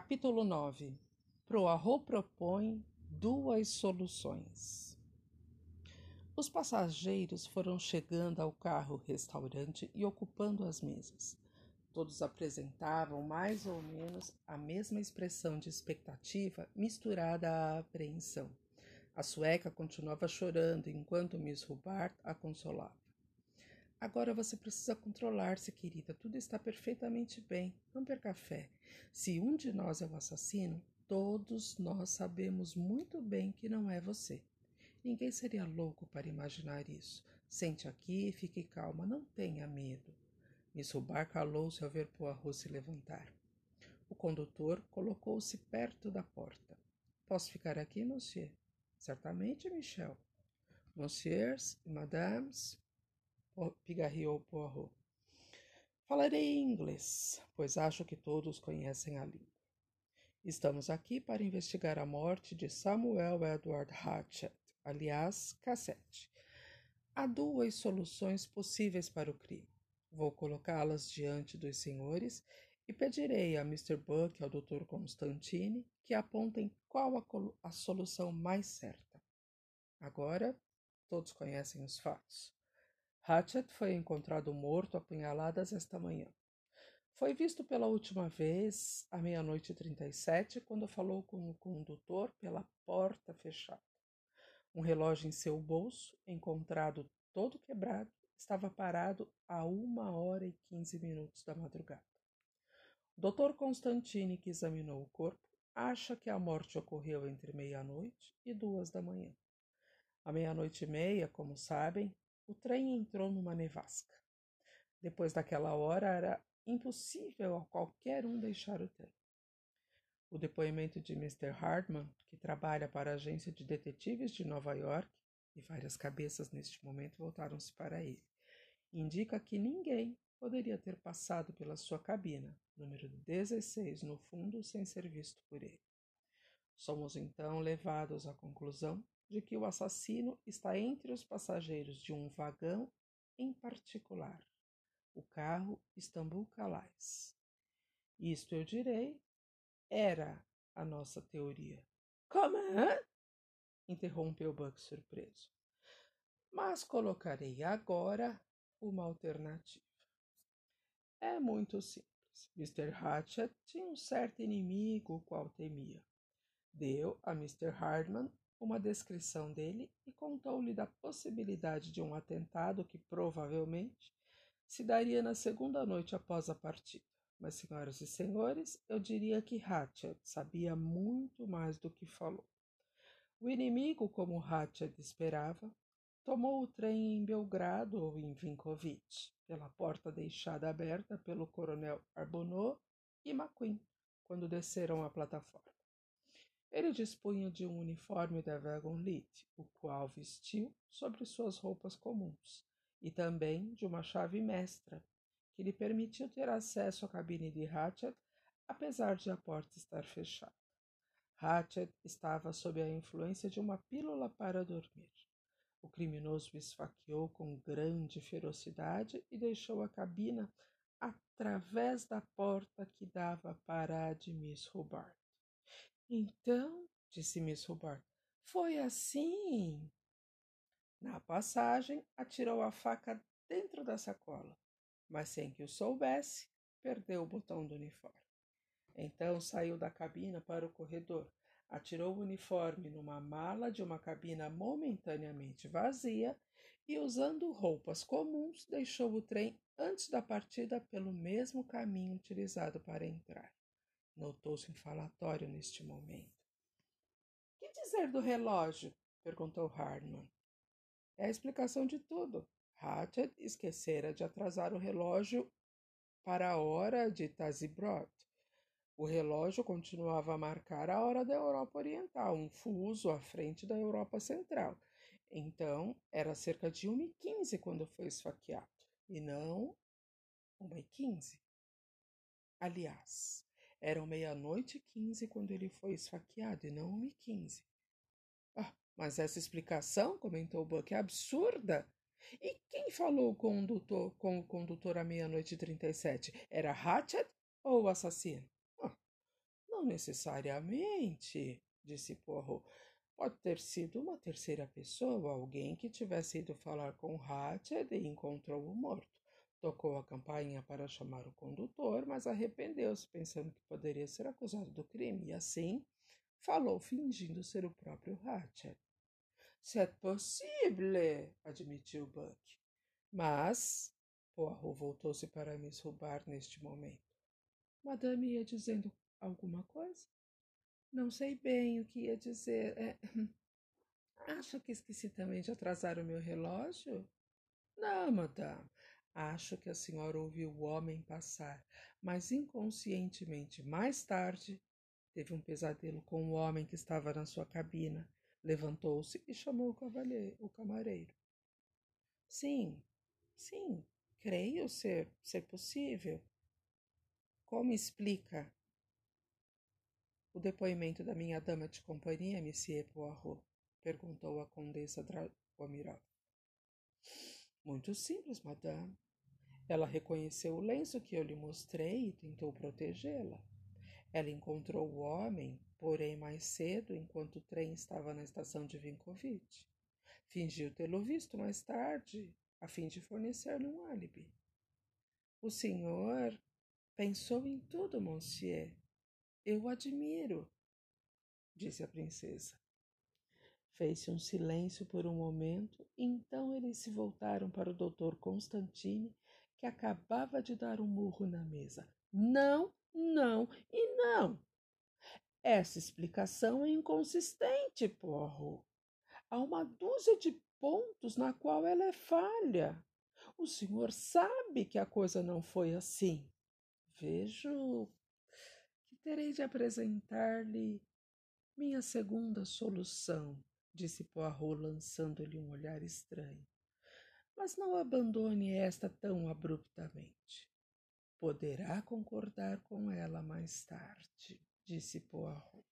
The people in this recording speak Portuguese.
Capítulo 9 Proarro propõe duas soluções. Os passageiros foram chegando ao carro-restaurante e ocupando as mesas. Todos apresentavam mais ou menos a mesma expressão de expectativa misturada à apreensão. A sueca continuava chorando enquanto Miss Hubbard a consolava. Agora você precisa controlar-se, querida. Tudo está perfeitamente bem. Não perca fé. Se um de nós é o assassino, todos nós sabemos muito bem que não é você. Ninguém seria louco para imaginar isso. Sente aqui e fique calma. Não tenha medo. Miss Hubbard calou-se ao ver Poirot se levantar. O condutor colocou-se perto da porta. Posso ficar aqui, monsieur? Certamente, Michel. Monsieurs e madames, pigarreou Poirot. Falarei inglês, pois acho que todos conhecem a língua. Estamos aqui para investigar a morte de Samuel Edward Hatchett, aliás, Cassette. Há duas soluções possíveis para o crime. Vou colocá-las diante dos senhores e pedirei a Mr. Buck e ao Dr. Constantine que apontem qual a, a solução mais certa. Agora, todos conhecem os fatos. Hatchet foi encontrado morto a punhaladas esta manhã. Foi visto pela última vez à meia-noite e trinta e sete, quando falou com o condutor pela porta fechada. Um relógio em seu bolso, encontrado todo quebrado, estava parado a uma hora e quinze minutos da madrugada. O doutor Constantini, que examinou o corpo, acha que a morte ocorreu entre meia-noite e duas da manhã. À meia-noite e meia, como sabem, o trem entrou numa nevasca. Depois daquela hora era impossível a qualquer um deixar o trem. O depoimento de Mr. Hardman, que trabalha para a agência de detetives de Nova York, e várias cabeças neste momento voltaram-se para ele, indica que ninguém poderia ter passado pela sua cabina, número 16 no fundo, sem ser visto por ele. Somos então levados à conclusão de que o assassino está entre os passageiros de um vagão em particular, o carro Istambul Calais. Isto eu direi, era a nossa teoria. Como interrompeu Buck surpreso. Mas colocarei agora uma alternativa. É muito simples. Mr. Hatchet tinha um certo inimigo o qual temia. Deu a Mr. Hardman uma descrição dele e contou-lhe da possibilidade de um atentado que provavelmente se daria na segunda noite após a partida. Mas, senhoras e senhores, eu diria que Hatchet sabia muito mais do que falou. O inimigo, como Hatchet esperava, tomou o trem em Belgrado ou em Vinkovich, pela porta deixada aberta pelo coronel Arbonneau e McQueen, quando desceram a plataforma. Ele dispunha de um uniforme da Wagon-Lit, o qual vestiu sobre suas roupas comuns, e também de uma chave mestra, que lhe permitiu ter acesso à cabine de Hatchet, apesar de a porta estar fechada. Hatchet estava sob a influência de uma pílula para dormir. O criminoso esfaqueou com grande ferocidade e deixou a cabina através da porta que dava para a de Miss Hubbard. Então, disse Miss Hubbard, foi assim. Na passagem, atirou a faca dentro da sacola, mas sem que o soubesse, perdeu o botão do uniforme. Então saiu da cabina para o corredor, atirou o uniforme numa mala de uma cabina momentaneamente vazia e, usando roupas comuns, deixou o trem antes da partida pelo mesmo caminho utilizado para entrar. Notou-se falatório neste momento. Que dizer do relógio? perguntou Hardman. É a explicação de tudo. Hatchet esquecera de atrasar o relógio para a hora de Tazibrod. O relógio continuava a marcar a hora da Europa Oriental, um fuso à frente da Europa Central. Então, era cerca de 1h15 quando foi esfaqueado, e não 1h15. Aliás, eram meia-noite e quinze quando ele foi esfaqueado e não uma e quinze. Ah, mas essa explicação, comentou Buck, é absurda. E quem falou com o condutor, com o condutor à meia-noite e trinta e sete? Era Hatchet ou o assassino? Ah, Não necessariamente, disse Poirot. Pode ter sido uma terceira pessoa, alguém que tivesse ido falar com Hatchet e encontrou-o morto. Tocou a campainha para chamar o condutor, mas arrependeu-se, pensando que poderia ser acusado do crime, e assim falou fingindo ser o próprio Hatchet. C'est possible, admitiu Buck. Mas Poirot voltou-se para Miss Rubar neste momento. Madame ia dizendo alguma coisa? Não sei bem o que ia dizer. É... Acha que esqueci também de atrasar o meu relógio? Não, madame. Acho que a senhora ouviu o homem passar, mas inconscientemente, mais tarde, teve um pesadelo com o homem que estava na sua cabina. Levantou-se e chamou o, o camareiro. Sim, sim, creio ser, ser possível. Como explica o depoimento da minha dama de companhia, Monsieur Poirot? perguntou a condessa Dragomirov. Muito simples, madame. Ela reconheceu o lenço que eu lhe mostrei e tentou protegê-la. Ela encontrou o homem, porém mais cedo, enquanto o trem estava na estação de Vinkovich. Fingiu tê-lo visto mais tarde, a fim de fornecer-lhe um álibi. O senhor pensou em tudo, monsieur, eu o admiro, disse a princesa. Fez-se um silêncio por um momento, e então eles se voltaram para o doutor Constantine, que acabava de dar um murro na mesa. Não, não e não. Essa explicação é inconsistente, Porro. Há uma dúzia de pontos na qual ela é falha. O senhor sabe que a coisa não foi assim. Vejo terei de apresentar-lhe minha segunda solução, disse Poirot, lançando-lhe um olhar estranho. Mas não abandone esta tão abruptamente. Poderá concordar com ela mais tarde, disse Poirot.